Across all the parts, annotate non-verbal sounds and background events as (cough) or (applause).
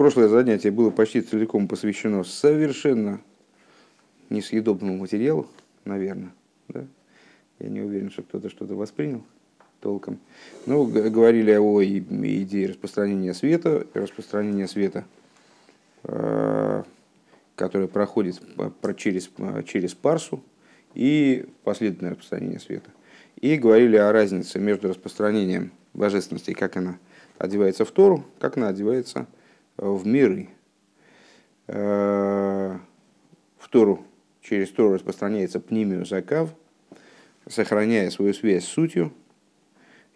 прошлое занятие было почти целиком посвящено совершенно несъедобному материалу, наверное. Да? Я не уверен, что кто-то что-то воспринял толком. Ну, говорили о идее распространения света, распространения света, э, которое проходит через, через парсу, и последовательное распространение света. И говорили о разнице между распространением божественности, как она одевается в Тору, как она одевается в миры. Э, в Тору, через Тору распространяется пнимию закав, сохраняя свою связь с сутью.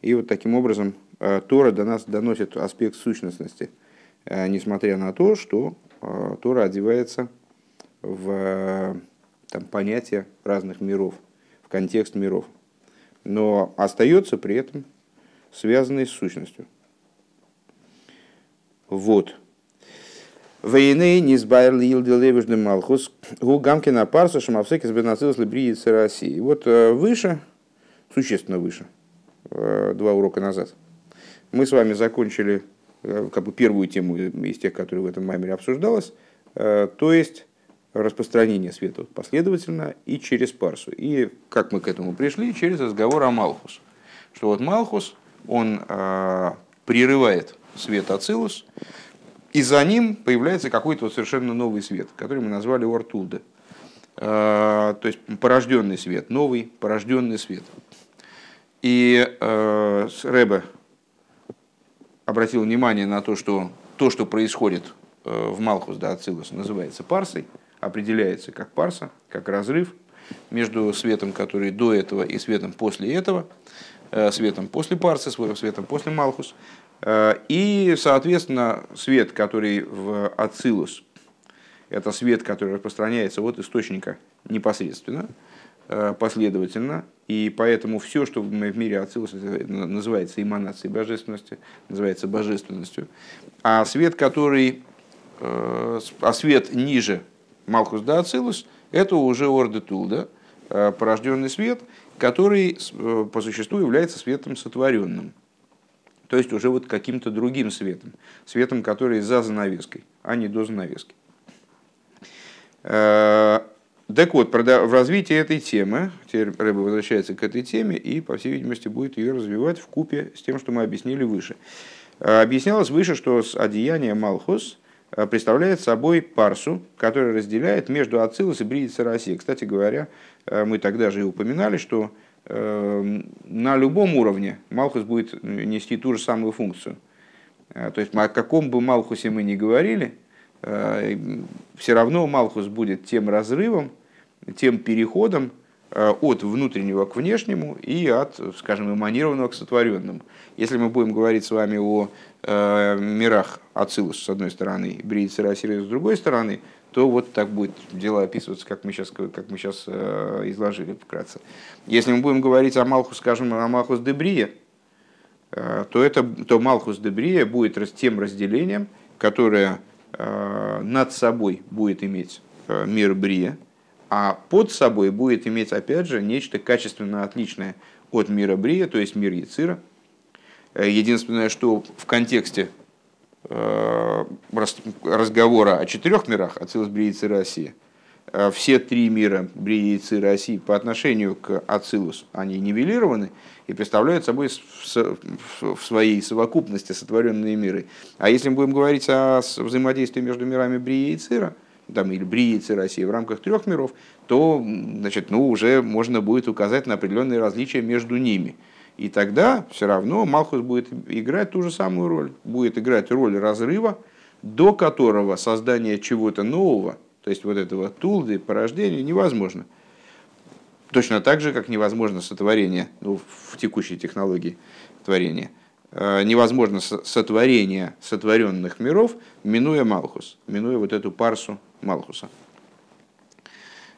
И вот таким образом э, Тора до нас доносит аспект сущностности, э, несмотря на то, что Тора одевается в там, понятие разных миров, в контекст миров. Но остается при этом связанной с сущностью. Вот. Войны не сбайр лилдил левежный малхус, гу гамкина парса шамавсеки сбернацилус либриицы России. Вот э, выше, существенно выше, э, два урока назад, мы с вами закончили э, как бы первую тему из тех, которые в этом маймере обсуждалась, то есть распространение света последовательно и через парсу. И как мы к этому пришли? Через разговор о Малхус. Что вот Малхус, он прерывает свет Ацилус, и за ним появляется какой-то вот совершенно новый свет, который мы назвали Ортулде. То есть порожденный свет, новый порожденный свет. И э, Рэбе обратил внимание на то, что то, что происходит э, в Малхус да, Ацилус, называется парсой, определяется как парса, как разрыв между светом, который до этого, и светом после этого, светом после парсы, светом после Малхус. Э, и, соответственно, свет, который в Ацилус, это свет, который распространяется от источника непосредственно, э, последовательно, и поэтому все, что в мире Ацилус называется эманацией божественности, называется божественностью, а свет, который, э, а свет ниже Малхус да Ацилус, это уже Ордетул, да, порожденный свет, который по существу является светом сотворенным то есть уже вот каким-то другим светом, светом, который за занавеской, а не до занавески. Э, так вот, в развитии этой темы, теперь Рэба возвращается к этой теме и, по всей видимости, будет ее развивать в купе с тем, что мы объяснили выше. Э, объяснялось выше, что одеяние Малхус э, представляет собой парсу, которая разделяет между Ацилус и Бриица России. Кстати говоря, мы тогда же и упоминали, что на любом уровне Малхус будет нести ту же самую функцию. Э, то есть о каком бы Малхусе мы ни говорили, э, все равно Малхус будет тем разрывом, тем переходом э, от внутреннего к внешнему и от, скажем, эманированного к сотворенному. Если мы будем говорить с вами о мирах Ацилус с одной стороны, Бриицы Расири с другой стороны, то вот так будет дело описываться, как мы сейчас, как мы сейчас э, изложили вкратце. Если мы будем говорить о Малхус, скажем, о Малхус Дебрие, э, то, это, то Малхус Дебрие будет тем разделением, которое э, над собой будет иметь мир Брия, а под собой будет иметь, опять же, нечто качественно отличное от мира Брия, то есть мир Яцира. Единственное, что в контексте разговора о четырех мирах, Ацилус, Бриицы, России, э, все три мира Бриицы, России по отношению к Ацилус, они нивелированы и представляют собой в своей совокупности сотворенные миры. А если мы будем говорить о взаимодействии между мирами Брии и там, или Брии и России в рамках трех миров, то значит, ну, уже можно будет указать на определенные различия между ними – и тогда все равно Малхус будет играть ту же самую роль. Будет играть роль разрыва, до которого создание чего-то нового, то есть вот этого тулды, порождения, невозможно. Точно так же, как невозможно сотворение ну, в текущей технологии творения. Э, невозможно сотворение сотворенных миров, минуя Малхус, минуя вот эту парсу Малхуса.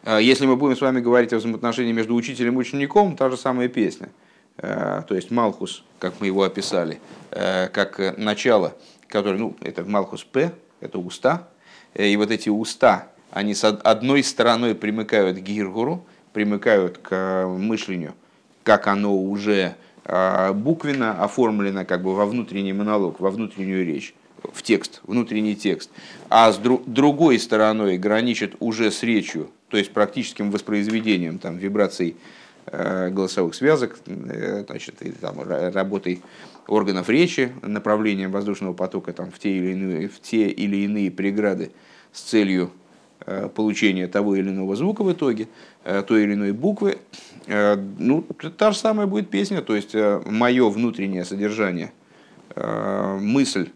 Э, если мы будем с вами говорить о взаимоотношении между учителем и учеником, та же самая песня – то есть Малхус, как мы его описали, э, как начало, которое, ну, это Малхус П, это уста, э, и вот эти уста, они с одной стороной примыкают к Гиргуру, примыкают к мышлению, как оно уже буквенно оформлено как бы во внутренний монолог, во внутреннюю речь. в текст, внутренний текст, а с дру, другой стороной граничит уже с речью, то есть практическим воспроизведением там, вибраций э, голосовых связок, э, значит, и, там, работой органов речи, направлением воздушного потока там, в, те или иные, в те или иные преграды с целью э, получения того или иного звука в итоге, э, той или иной буквы, э, ну, та же самая будет песня, то есть э, мое внутреннее содержание, э, мысль,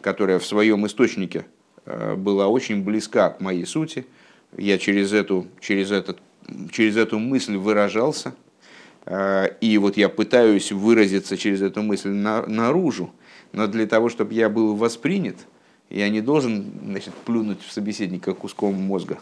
которая в своем источнике э, была очень близка к моей сути, я через эту, через этот, через эту мысль выражался – Э, и вот я пытаюсь выразиться через эту мысль наружу, но для того, чтобы я был воспринят, я не должен значит, плюнуть в собеседника куском мозга.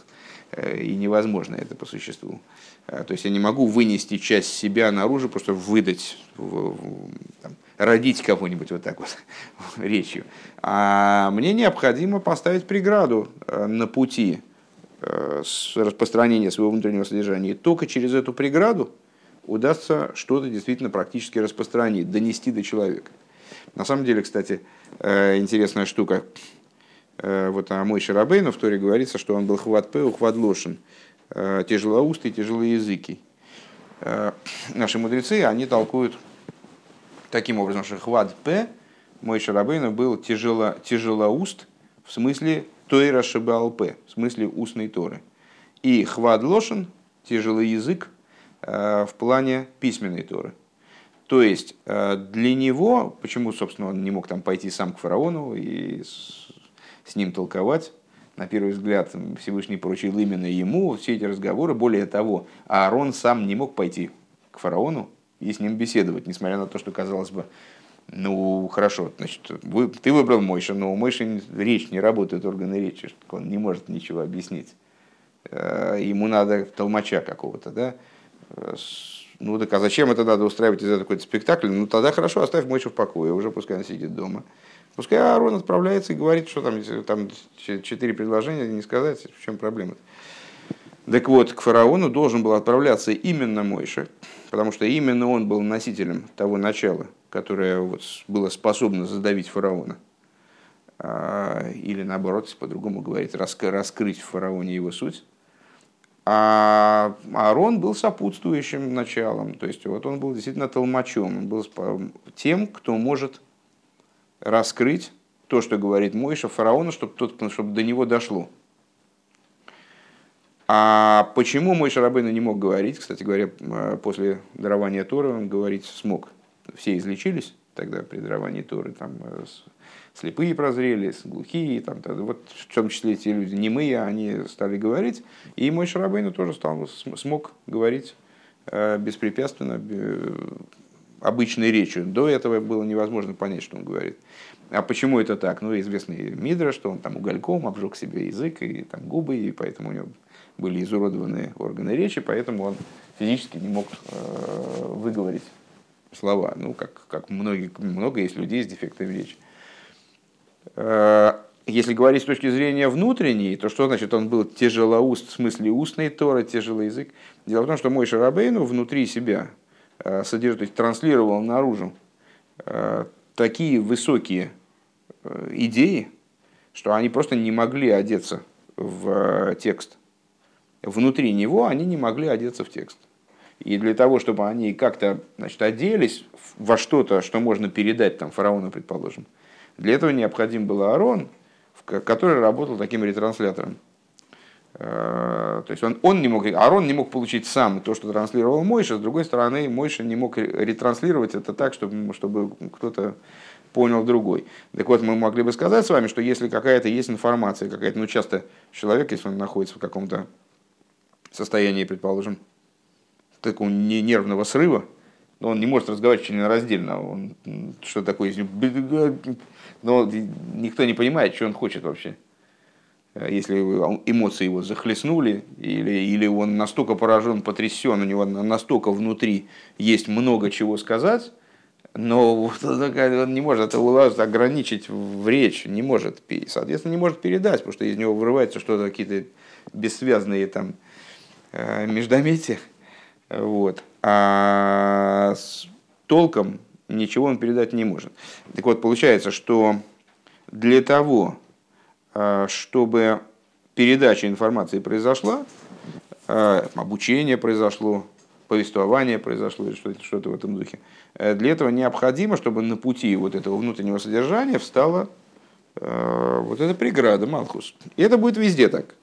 Э, и невозможно это по существу. Э, то есть я не могу вынести часть себя наружу, просто выдать, там, родить кого-нибудь вот так вот (laughs) речью. А мне необходимо поставить преграду на пути распространения своего внутреннего содержания. И только через эту преграду удастся что-то действительно практически распространить, донести до человека. На самом деле, кстати, э, интересная штука. Э, вот о Мой Шарабейну в Торе говорится, что он был хват пэ, ухват лошен, э, тяжелоустый, тяжелоязыкий. Наши мудрецы, они толкуют таким образом, что хват п, мой Шарабейну был тяжело, тяжелоуст, в смысле Тойра Шабал п, в смысле устной Торы. И хват лошен, тяжелый язык, Э, в плане письменной Торы. То есть э, для него, почему, собственно, он не мог там пойти сам к фараону и с, с ним толковать, на первый взгляд Всевышний поручил именно ему все эти разговоры. Более того, Аарон сам не мог пойти к фараону и с ним беседовать, несмотря на то, что казалось бы, ну хорошо, значит, вы, ты выбрал Мойша, но у Мойши речь не работает, органы речи, он не может ничего объяснить. Э, ему надо толмача какого-то, да? Ну так а зачем это надо устраивать из этого какой-то спектакль? Ну тогда хорошо, оставь Мойшу в покое, уже пускай он сидит дома. Пускай Аарон отправляется и говорит, что там, там четыре предложения, не сказать, в чем проблема. Так вот, к фараону должен был отправляться именно Мойша, потому что именно он был носителем того начала, которое вот было способно задавить фараона. А, или наоборот, по-другому говорить, раскрыть в фараоне его суть. А Аарон был сопутствующим началом, то есть вот он был действительно толмачом, он был тем, кто может раскрыть то, что говорит Мойша фараону, чтобы, тот, чтобы до него дошло. А почему Мойша Рабына не мог говорить? Кстати говоря, после дарования Торы он говорить смог. Все излечились тогда при даровании Торы. Там э, слепые прозрели, глухие, там, вот в том числе эти люди немые, они стали говорить, и мой Шарабейну тоже стал, смог говорить э, беспрепятственно, обычной речью. До этого было невозможно понять, что он говорит. А почему это так? Ну, известный Мидра, что он там угольком обжег себе язык и там губы, и поэтому у него были изуродованы органы речи, поэтому он физически не мог э, выговорить слова. Ну, как, как многие, много есть людей с дефектами речи. Э, если говорить с точки зрения внутренней, то что значит он был тяжелоуст, в смысле устный Тора, тяжелый язык? Дело в том, что мой Шарабейну внутри себя э, содержит, то есть транслировал наружу такие высокие идеи, что они просто не могли одеться в текст. Внутри него они не могли одеться в текст. И для того, чтобы они как-то значит, оделись во что-то, что можно передать там, фараону, предположим, для этого необходим был Аарон, который работал таким ретранслятором. Э, то есть он, он не мог, Аарон не мог получить сам то, что транслировал Мойша, с другой стороны, Мойша не мог ретранслировать это так, чтобы, чтобы кто-то понял другой. Так вот, мы могли бы сказать с вами, что если какая-то есть информация, какая-то, ну часто человек, если он находится в каком-то состоянии, предположим, такого нервного срыва, он не может разговаривать членораздельно. Он, что такое? Но никто не понимает, что он хочет вообще. Если эмоции его захлестнули, или, или он настолько поражен, потрясен, у него настолько внутри есть много чего сказать, но он не может это ограничить в речь, не может, соответственно, не может передать, потому что из него вырывается что-то, какие-то бессвязные там э, междометия. Вот. А с толком ничего он передать не может. Так вот, получается, что для того, чтобы передача информации произошла, обучение произошло, повествование произошло, или что-то в этом духе. Для этого необходимо, чтобы на пути вот этого внутреннего содержания встала вот эта преграда, Малхус. И это будет везде так.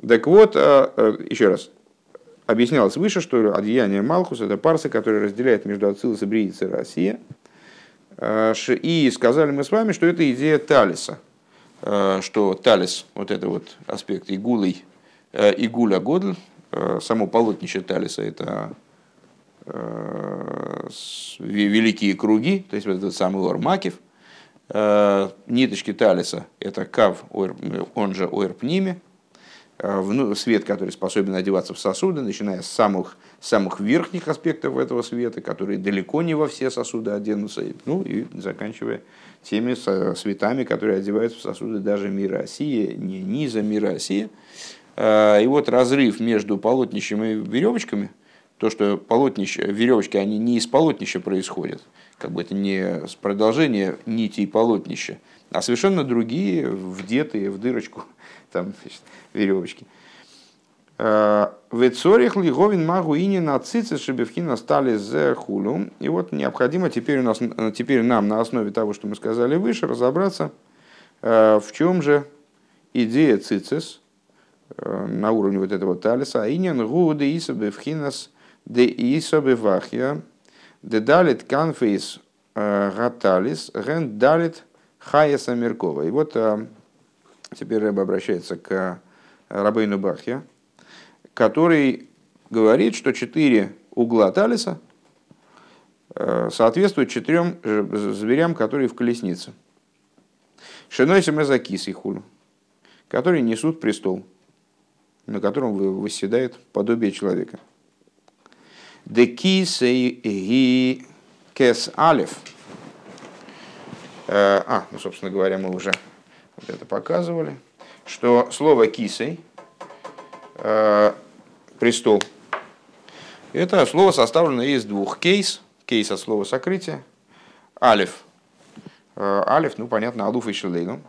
Так вот, еще раз, объяснялось выше, что одеяние Малхус – это парса, которая разделяет между Ацилус и Брииц и Россия. Э, и сказали мы с вами, что это идея Талиса, что Талис, вот это вот аспект Игулой, Игуля Годль, само полотнище Талиса – это великие круги, то есть вот этот самый Ормакев, ниточки Талиса – это Кав, он же Ойрпними, Э, свет, который способен одеваться в сосуды, начиная с самых, самых верхних аспектов этого света, которые далеко не во все сосуды оденутся, ну и заканчивая теми светами, которые одеваются в сосуды даже мира Осия, не низа мира Осия. Э, и вот разрыв между полотнищем и веревочками, то, что полотнище, веревочки, они не из полотнища происходят, как бы это не продолжение нитей полотнища, а совершенно другие, вдетые в дырочку там, значит, веревочки. Э, Вецорих лиговин магу ини на цице шибевхина стали за хулю. И вот необходимо теперь, у нас, теперь нам на основе того, что мы сказали выше, разобраться, э, в чем же идея цицис э, на уровне вот этого талиса. Инин гу де исабевхинас де исабевахья де далит канфейс гаталис ген далит хаяса меркова. И вот Теперь Рэб обращается к Рабейну Бахья, который говорит, что четыре угла Талиса э, соответствуют четырем зверям, которые в колеснице. Шиной Семезакис и хулю, которые несут престол, на котором восседает подобие человека. Декис и кес алев. Э, а, ну, собственно говоря, мы уже вот это показывали, что слово кисей, э, престол, это слово составлено из двух кейс, кейс от слова сокрытия, алиф, э, алиф, ну понятно, алуф и шелейну,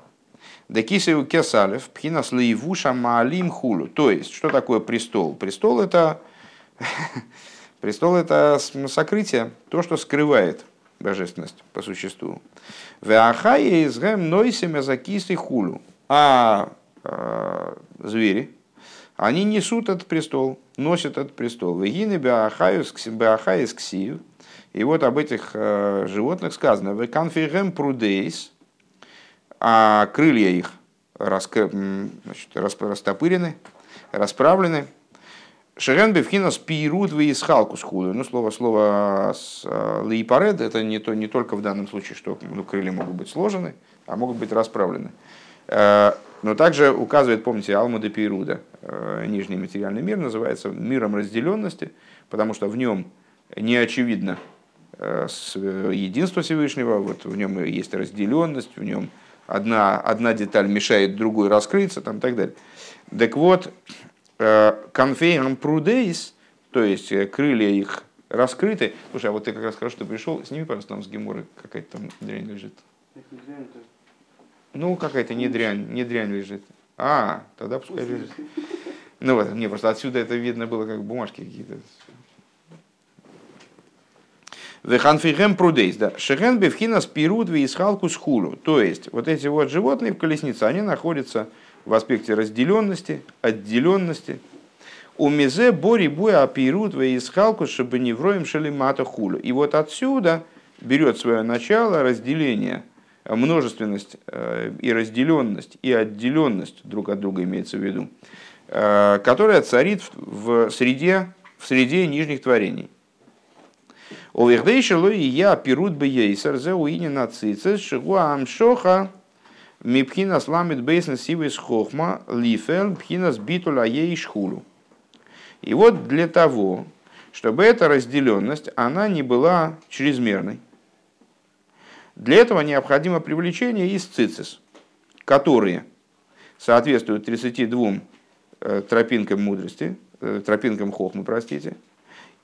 да кисею кес алиф, пхинас лейвуша маалим хулу, то есть, что такое престол? Престол это, (laughs) престол это сокрытие, то, что скрывает божественность по существу. Веахая изгэм нойсеме закисли хулю. А э, звери, они несут этот престол, носят этот престол. Вегины беахаис ксив. И вот об этих э, животных сказано. Веканфигем прудейс, а крылья их раскр... значит, растопырены, расправлены. Шерен бевхинас пирут выисхалку схуду. Ну, слово, слово э, лейпаред, это не, то, не только в данном случае, что ну, крылья могут быть сложены, а могут быть расправлены. Э, но также указывает, помните, Алма Пируда, э, нижний материальный мир, называется миром разделенности, потому что в нем не очевидно единство Всевышнего, вот в нем есть разделенность, в нем одна, одна деталь мешает другой раскрыться, там, и так далее. Так вот, Э, конфейром прудейс, то есть э, крылья их раскрыты. Слушай, а вот ты как раз хорошо, что пришел, сними, пожалуйста, там с геморы какая-то там дрянь лежит. Ну, какая-то не дрянь, не дрянь лежит. А, тогда пускай лежит. Ну вот, мне просто отсюда это видно было, как бумажки какие-то. Веханфигем прудейс, да. Шехен бевхина спирут висхалку схулу. То есть, вот эти вот животные в колеснице, они находятся в аспекте разделенности, отделенности. У мизе бори буя апирут в исхалку, чтобы не вроем шелимата хулю. И вот отсюда берет свое начало разделение, множественность э, и разделенность, и отделенность друг от друга имеется в виду, э, которая царит в среде, в среде нижних творений. Овердейшело и я пирут бы ейсер зе уини нацицес шигуа амшоха Мипхина сламит бейсен сивис хохма лифел пхина сбитуля ей шхулу. И вот для того, чтобы эта разделенность, она не была чрезмерной, для этого необходимо привлечение из цицис, которые соответствуют 32 э, тропинкам мудрости, э, тропинкам хохмы, простите,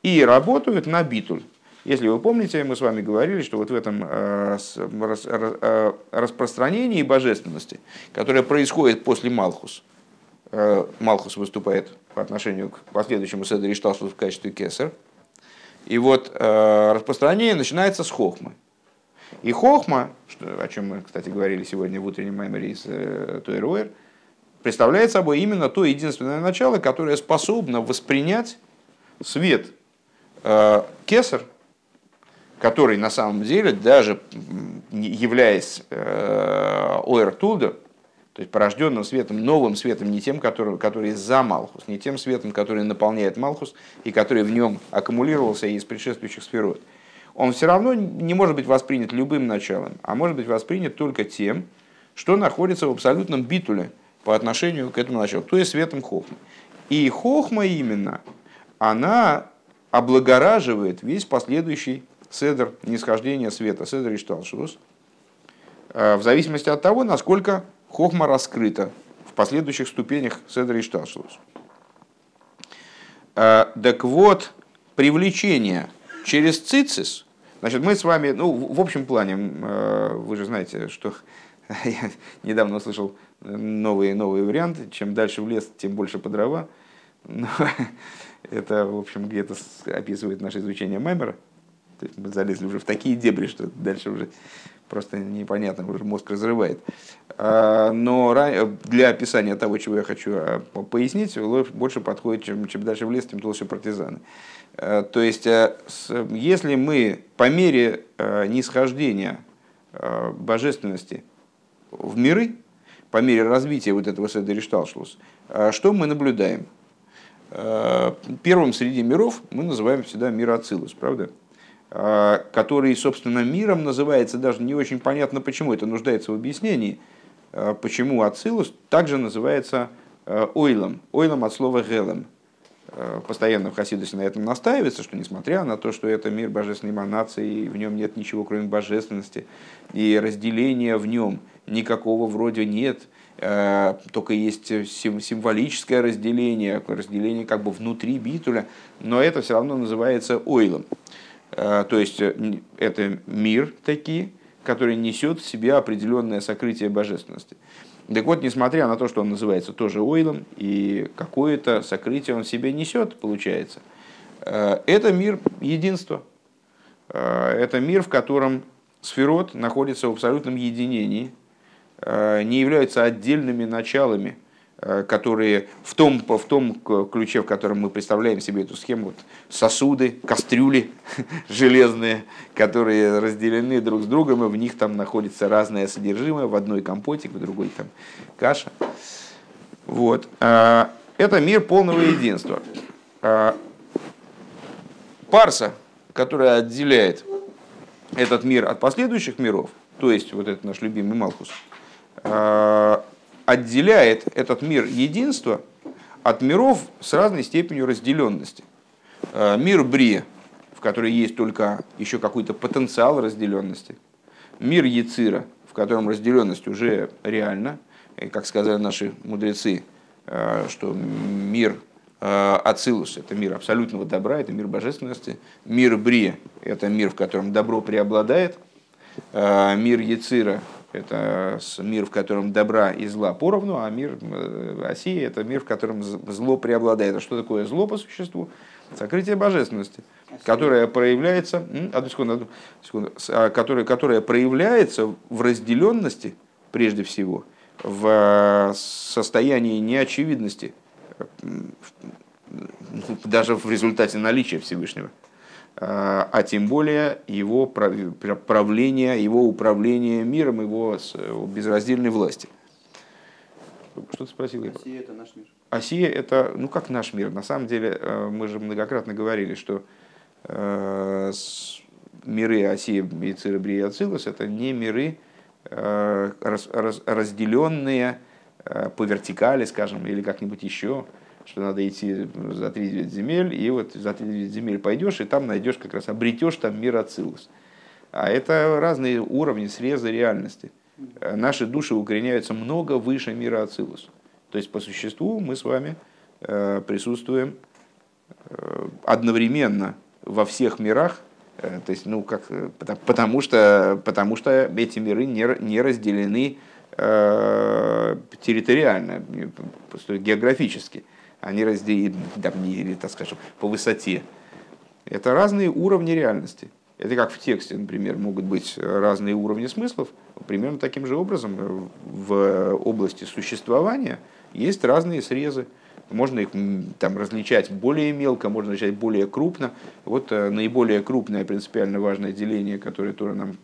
и работают на битуль, Если вы помните, мы с вами говорили, что вот в этом э, э, распространении божественности, которое происходит после Малхус, э, Малхус выступает по отношению к последующему Седри Шталшус в качестве кесар, и вот распространение начинается с Хохмы. И Хохма, что, о чем мы, кстати, говорили сегодня в утреннем маймере из Туэруэр, представляет собой именно то единственное начало, которое способно воспринять свет э, кесар, который на самом деле, даже являясь э, Оэр то есть порожденным светом, новым светом, не тем, который, который за Малхус, не тем светом, который наполняет Малхус и который в нем аккумулировался из предшествующих сферот, он все равно не может быть воспринят любым началом, а может быть воспринят только тем, что находится в абсолютном битуле по отношению к этому началу, то есть светом Хохмы. И Хохма именно, она облагораживает весь последующий седр нисхождения света, седр Ишталшус, э, в зависимости от того, насколько хохма раскрыта в последующих ступенях седра Ишталшус. Э, так вот, привлечение через цицис, значит, мы с вами, ну, в общем плане, э, вы же знаете, что (laughs) я недавно услышал новые, новые варианты, чем дальше в лес, тем больше по дрова. (laughs) Но это, в общем, где-то описывает наше изучение Маймера. Мы залезли уже в такие дебри, что дальше уже просто непонятно, уже мозг разрывает. А, но для описания того, чего я хочу а, пояснить, больше подходит, чем, чем дальше в лес, тем толще партизаны. А, то есть, если мы по мере нисхождения божественности в миры, по мере развития вот этого Седеришталшлус, что мы наблюдаем? Первым среди миров мы называем всегда мир Ацилус, правда? А, который, собственно, миром называется, даже не очень понятно почему, это нуждается в объяснении, а, почему Ацилус также называется а, ойлом, ойлом от слова гелем. Постоянно в Хасидусе на этом настаивается, что несмотря на то, что это мир божественной эманации, в нем нет ничего, кроме божественности, и разделения в нем никакого вроде нет, только есть символическое разделение, разделение как бы внутри битуля, но это все равно называется ойлом. Э, то есть э, это мир такие, который несет в себе определенное сокрытие божественности. Так вот, несмотря на то, что он называется тоже ойлом, и какое-то сокрытие он в себе несет, получается, э, это мир единства. Это мир, в котором сферот находится в абсолютном единении, не являются отдельными началами – которые в том, в том ключе, в котором мы представляем себе эту схему, вот сосуды, кастрюли (laughs) железные, которые разделены друг с другом, и в них там находится разное содержимое, в одной компотик, в другой там каша. Вот. Э, это мир полного единства. Э, парса, которая отделяет этот мир от последующих миров, то есть вот этот наш любимый Малхус, отделяет этот мир единства от миров с разной степенью разделенности. Э, мир Бри, в которой есть только еще какой-то потенциал разделенности. Мир Яцира, в котором разделенность уже реальна. И, как сказали наши мудрецы, э, что мир э, Ацилус – это мир абсолютного добра, это мир божественности. Мир Бри – это мир, в котором добро преобладает. Мир Яцира это мир, в котором добра и зла поровну, а мир э, России – это мир, в котором зло преобладает. А что такое зло по существу? Сокрытие божественности, которое проявляется, одну секунду, одну секунду, а, которое, которое проявляется в разделенности, прежде всего, в состоянии неочевидности, даже в результате наличия Всевышнего. А, а тем более его правление, его управление миром, его безраздельной власти. Что ты спросил? Россия – это наш мир. Осия – это, ну как наш мир? На самом деле, э, мы же многократно говорили, что э, миры Осия, Бейцира, Брия, Ацилус – это не миры, э, раз, раз, разделенные по вертикали, скажем, или как-нибудь еще, что надо идти за 39 земель, и вот за 39 земель пойдешь, и там найдешь как раз, обретешь там мир Ацилус. А это разные уровни, срезы реальности. Наши души укореняются много выше мира Ацилус. То есть по существу мы с вами э, присутствуем э, одновременно во всех мирах То есть, ну, как, потому, что, потому что эти миры не, не разделены э, территориально, географически. Они разделены, или, так скажем, по высоте. Это разные уровни реальности. Это как в тексте, например, могут быть разные уровни смыслов. Примерно таким же образом в области существования есть разные срезы. Можно их там различать более мелко, можно различать более крупно. Вот э, наиболее крупное принципиально важное деление, которое Тора нам,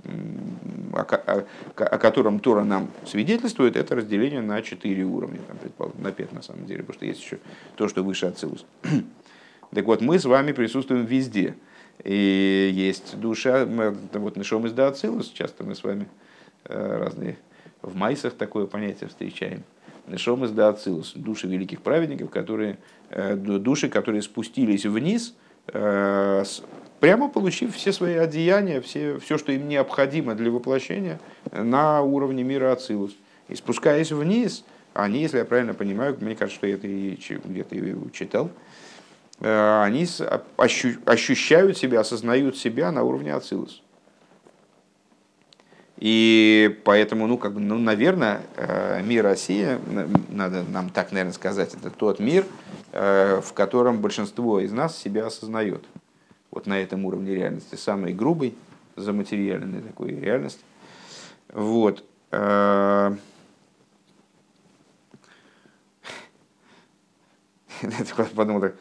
о, о, о котором Тора нам свидетельствует, это разделение на четыре уровня, там, предположим, на пять на самом деле, потому что есть еще то, что выше Ацилус. (clears throat) Так вот, мы с вами присутствуем везде. И есть душа, мы, вот Нишом из Даацилус, часто мы с вами э, разные в майсах такое понятие встречаем. Нишом из Даацилус, души великих праведников, которые, э, души, которые спустились вниз, э, прямо получив все свои одеяния, все, все, что им необходимо для воплощения на уровне мира Ацилус. И спускаясь вниз, они, если я правильно понимаю, мне кажется, что я это где-то читал, Э, они ощущают себя, осознают себя на уровне Ацилус. И поэтому, ну, как бы, ну, наверное, э, мир России, надо нам так, наверное, сказать, это тот мир, э, в котором большинство из нас себя осознает. Вот на этом уровне реальности, самый грубый, заматериальный такой реальности. Вот. (laughs) Я подумал так,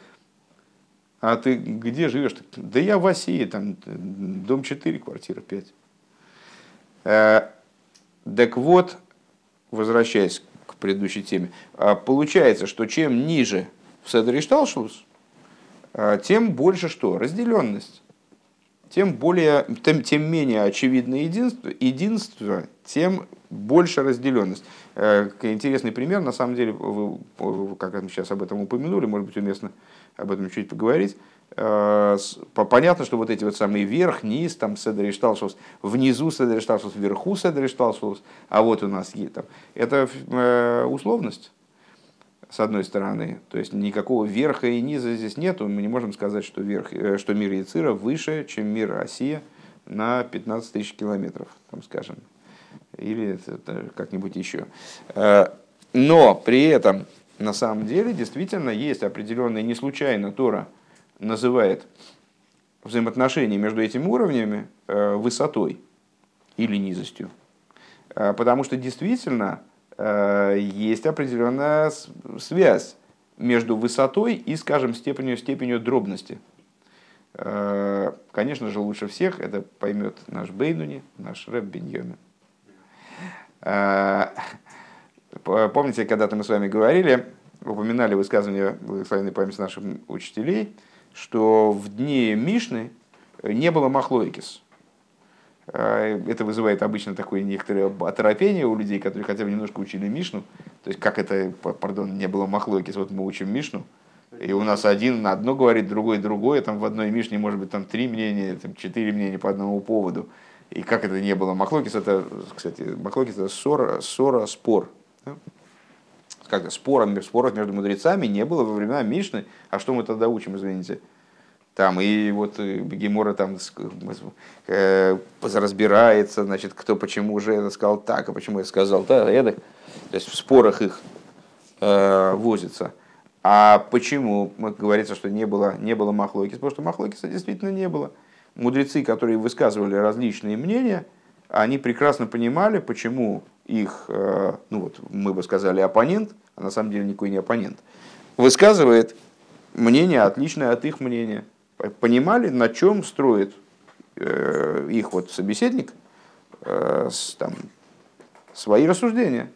а ты где живешь? Да я в Осии, там дом 4, квартира 5. Э, так вот, возвращаясь к предыдущей теме, а получается, что чем ниже в Шталшус, э, тем больше что? Разделенность. Тем, более, тем, тем менее очевидное единство, единство, тем больше разделенность. Э, интересный пример, на самом деле, вы, как мы сейчас об этом упомянули, может быть уместно об этом чуть поговорить. Э, понятно, что вот эти вот самые верх, низ, там Седри внизу Седри вверху Седри а вот у нас есть там. Это э, условность, с одной стороны. То есть никакого верха и низа здесь нету. Мы не можем сказать, что, верх, э, что мир Яцира выше, чем мир Россия на 15 тысяч километров, там скажем. Или как-нибудь еще. Но при этом на самом деле действительно есть определенная не случайно Тора называет взаимоотношения между этими уровнями э, высотой или низостью. Э, потому что действительно э, есть определенная связь между высотой и, скажем, степенью, степенью дробности. Конечно же, лучше всех это поймет наш Бейнуни, наш Рэб Беньоми. Помните, когда-то мы с вами говорили, упоминали высказывание благословенной памяти наших учителей, что в дни Мишны не было махлойкис. А, это вызывает обычно такое некоторое оторопение у людей, которые хотя бы немножко учили Мишну. То есть, как это, пардон, не было махлойкис, вот мы учим Мишну, и у нас один на одно говорит, другой другое, там в одной Мишне может быть там три мнения, там четыре мнения по одному поводу. И как это не было махлокис, это, кстати, махлокис это ссора, ссора спор как спором, споров между мудрецами не было во времена Мишны. А что мы тогда учим, извините? Там и вот э, Гемора там э, разбирается, значит, кто почему же это сказал так, а почему я сказал так, эдак. То есть в спорах их э, возится. А почему говорится, что не было, не было Махлокиса? Потому что Махлокиса действительно не было. Мудрецы, которые высказывали различные мнения, они прекрасно понимали, почему их, э, ну вот мы бы сказали оппонент, а на самом деле никакой не оппонент, высказывает мнение отличное от их мнения. Понимали, на чем строит э, их вот собеседник э, там, свои рассуждения.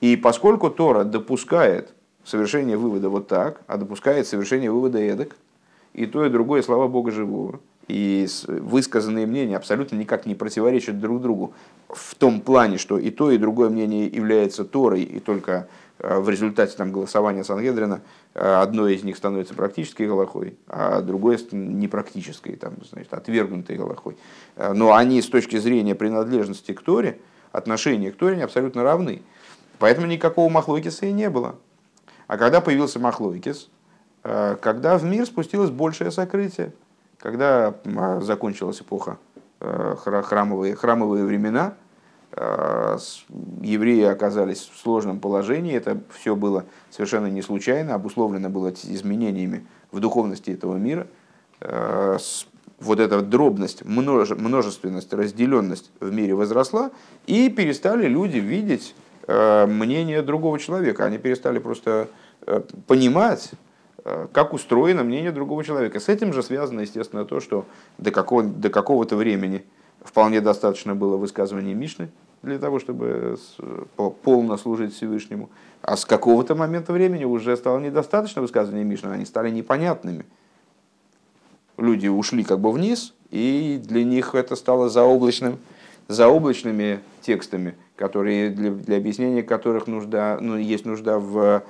И поскольку Тора допускает совершение вывода вот так, а допускает совершение вывода эдак, и то, и другое слова Бога живого, и высказанные мнения абсолютно никак не противоречат друг другу в том плане, что и то, и другое мнение является Торой, и только э, в результате там, голосования Сангедрина э, одно из них становится практической голохой, а другое непрактической, там, значит, отвергнутой голохой. Э, но они с точки зрения принадлежности к Торе, отношения к Торе абсолютно равны. Поэтому никакого Махлокиса и не было. А когда появился Махлокис, когда в мир спустилось большее сокрытие – когда а, закончилась эпоха э, храмовые, храмовые времена, э, евреи оказались в сложном положении, это все было совершенно не случайно, обусловлено было изменениями в духовности этого мира, э, вот эта дробность, множественность, разделенность в мире возросла, и перестали люди видеть мнение другого человека. Они перестали просто понимать, как устроено мнение другого человека. С этим же связано, естественно, то, что до, какого, до какого-то времени вполне достаточно было высказывания Мишны для того, чтобы полно служить Всевышнему. А с какого-то момента времени уже стало недостаточно высказывания Мишны, они стали непонятными. Люди ушли как бы вниз, и для них это стало заоблачным, заоблачными текстами, которые, для, для объяснения которых нужда, ну, есть нужда в Э,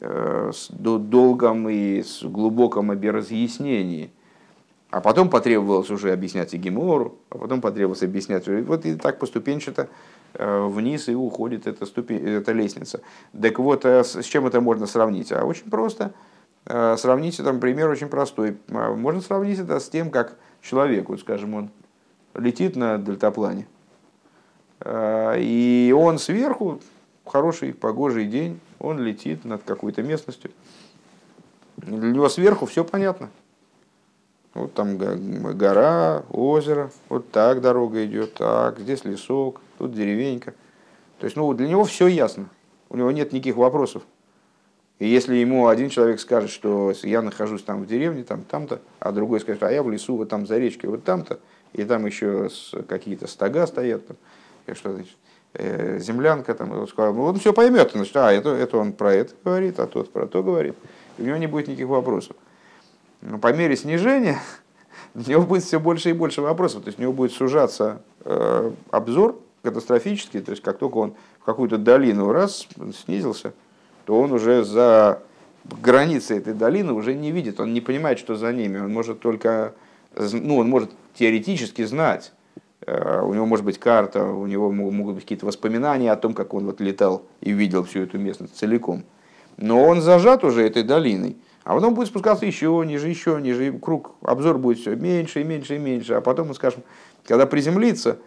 с долгом и с глубоком разъяснении. А потом потребовалось уже объяснять и Гемору, а потом потребовалось объяснять. Вот и так поступенчато э, вниз и уходит эта, ступень, эта лестница. Так вот, э, с чем это можно сравнить? А очень просто. Сравнить, там пример очень простой. Можно сравнить это с тем, как человек, вот скажем, он летит на дельтаплане, и он сверху, хороший погожий день, он летит над какой-то местностью. Для него сверху все понятно. Вот там гора, озеро, вот так дорога идет, так, здесь лесок, тут деревенька. То есть, ну, для него все ясно. У него нет никаких вопросов. И если ему один человек скажет, что я нахожусь там в деревне, там, там-то, а другой скажет, а я в лесу, вот там за речкой, вот там-то, и там еще какие-то стога стоят, там, что значит, землянка, там, он, сказал, ну, он все поймет, значит, а, это, это он про это говорит, а тот про то говорит, и у него не будет никаких вопросов. Но по мере снижения (laughs) у него будет все больше и больше вопросов, то есть у него будет сужаться э, обзор катастрофический, то есть как только он в какую-то долину раз снизился, то он уже за границы этой долины уже не видит, он не понимает, что за ними, он может только, ну, он может теоретически знать, Э, у него может быть карта, у него могут быть какие-то воспоминания о том, как он вот летал и видел всю эту местность целиком. Но он зажат уже этой долиной, а потом будет спускаться еще ниже, еще ниже, и круг, обзор будет все меньше и меньше и меньше, а потом, скажем, когда приземлится,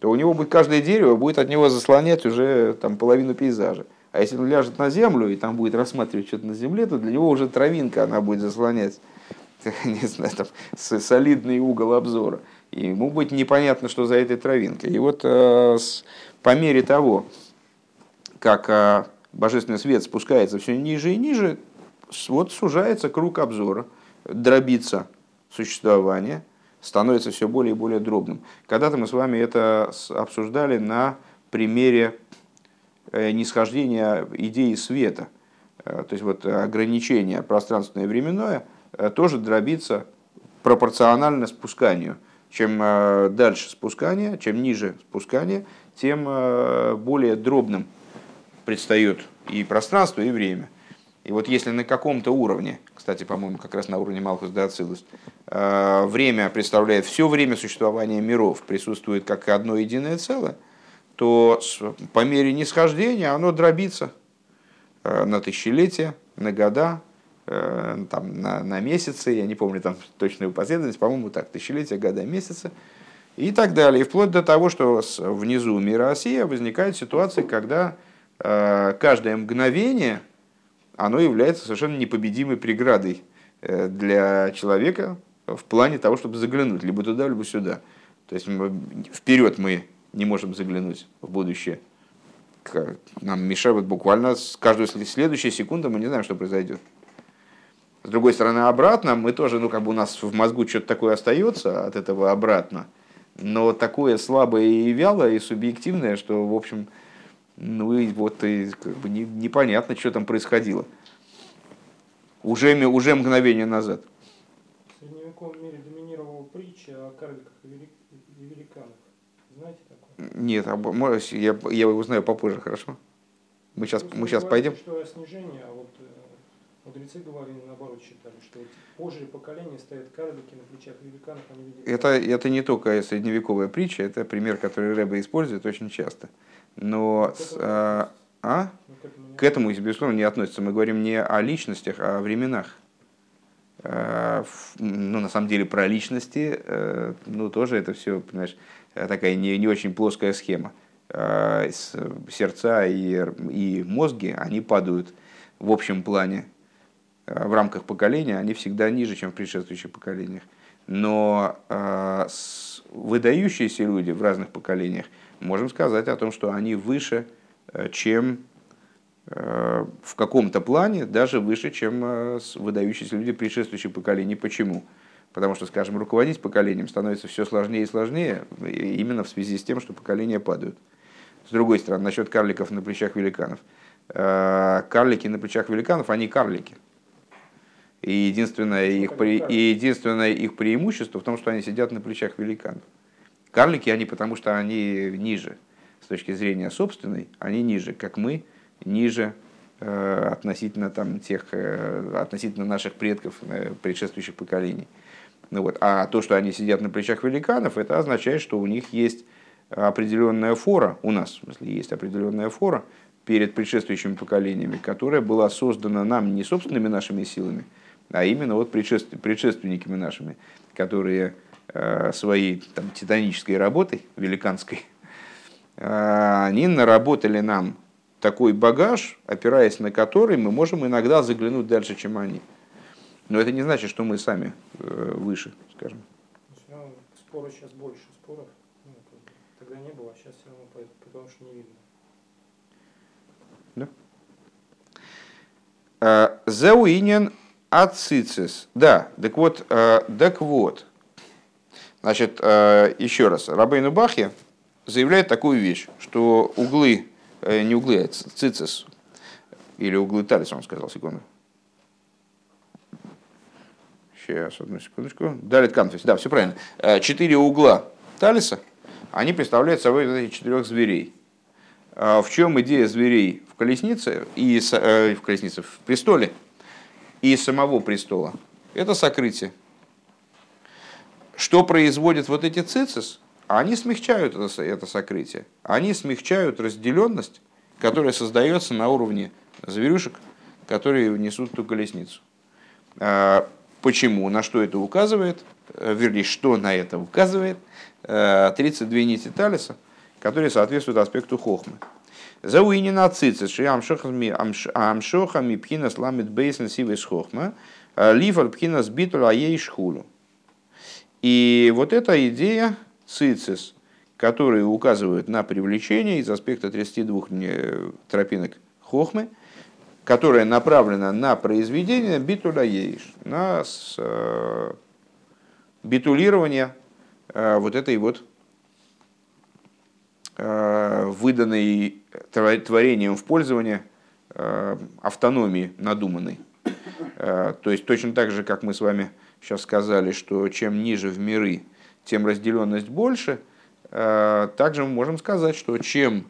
то у него будет каждое дерево будет от него заслонять уже там половину пейзажа. А если он ляжет на землю и там будет рассматривать что-то на земле, то для него уже травинка она будет заслонять, (laughs) не знаю, там, солидный угол обзора. И ему будет непонятно, что за этой травинкой. И вот э, по мере того, как э, божественный свет спускается все ниже и ниже, вот сужается круг обзора, дробится существование, становится все более и более дробным. Когда-то мы с вами это обсуждали на примере э, нисхождения идеи света. То есть вот ограничение пространственное и временное тоже дробится пропорционально спусканию – чем э, дальше спускание, чем ниже спускание, тем э, более дробным предстает и пространство, и время. И вот если на каком-то уровне, кстати, по-моему, как раз на уровне Малхус Ацилус, э, время представляет все время существования миров, присутствует как одно единое целое, то по мере нисхождения оно дробится на тысячелетия, на года, Э, там, на, на месяцы, я не помню там точную последовательность, по-моему, так, тысячелетия, года, месяцы и так далее. И вплоть до того, что внизу мира Россия возникает ситуация, когда э, каждое мгновение оно является совершенно непобедимой преградой э, для человека в плане того, чтобы заглянуть либо туда, либо сюда. То есть вперед мы не можем заглянуть в будущее. Нам мешают буквально с каждой следующей секунды, мы не знаем, что произойдет. С другой стороны, обратно, мы тоже, ну, как бы у нас в мозгу что-то такое остается от этого обратно, но такое слабое и вялое, и субъективное, что, в общем, ну, и вот и как бы не, непонятно, что там происходило. Уже, уже мгновение назад. В средневековом мире доминировала притча о карликах и великанах. Знаете такое? Нет, а я, я его знаю попозже, хорошо? Мы сейчас, мы сейчас пойдем. Что снижение, а вот э, Мудрецы говорили, наоборот, считали, что позже поколения стоят карлики на плечах великанов, они видят... Это, это не только средневековая притча, это пример, который Рэбе использует очень часто. Но... С, а, а? К этому, безусловно, не относится. Мы говорим не о личностях, а о временах. А, ну, на самом деле, про личности, э, ну, тоже это все, понимаешь, такая не, не очень плоская схема. Сердца и, и мозги, они падают в общем плане в рамках поколения, они всегда ниже, чем в предшествующих поколениях. Но выдающиеся люди в разных поколениях, можем сказать о том, что они выше, чем Э, в каком-то плане даже выше, чем э, выдающиеся люди предшествующих поколений. Почему? Потому что, скажем, руководить поколением становится все сложнее и сложнее, именно в связи с тем, что поколения падают. С другой стороны, насчет карликов на плечах великанов. Э, карлики на плечах великанов, они карлики. И единственное, их, и единственное их преимущество в том, что они сидят на плечах великанов. Карлики, они потому что они ниже. С точки зрения собственной, они ниже, как мы, ниже э, относительно, там, тех, э, относительно наших предков, э, предшествующих поколений. Ну вот. А то, что они сидят на плечах великанов, это означает, что у них есть определенная фора, у нас, в смысле, есть определенная фора перед предшествующими поколениями, которая была создана нам не собственными нашими силами, а именно вот предшественниками нашими, которые своей там, титанической работой, великанской, они наработали нам такой багаж, опираясь на который мы можем иногда заглянуть дальше, чем они. Но это не значит, что мы сами э, выше, скажем. Ну, споры сейчас больше споров. Ну, тогда не было, а сейчас все равно потому что не видно. Да. Э, Зауинен ацицис. Да, так вот, э, так вот. Значит, еще раз, Рабейну Бахе заявляет такую вещь, что углы Э, не углы, а цицис, или углы талиса, он сказал, секунду. Сейчас, одну секундочку. Далит канфис, да, все правильно. Э, четыре угла талиса, они представляют собой этих четырех зверей. В чем идея зверей в колеснице и э, в колеснице, в престоле и самого престола? Это сокрытие. Что производит вот эти цицис? они смягчают это, это сокрытие. Они смягчают разделенность, которая создается на уровне зверюшек, которые несут ту колесницу. А, почему? На что это указывает? Э, вернее, что на это указывает? 32 э, нити талиса, которые соответствуют аспекту хохмы. Зауинина цицис, ши амшохами пхина сламит бейсен сивес хохма, э, лифар пхина сбитул аей шхулу. И вот эта идея, цицис, которые указывают на привлечение из аспекта 32 тропинок хохмы, которая направлена на произведение битуля ейш, на э, битулирование э, вот этой вот э, выданной творением в пользование автономии надуманной. То есть точно так же, как мы с вами сейчас сказали, что чем ниже в миры тем разделенность больше. Э, также мы можем сказать, что чем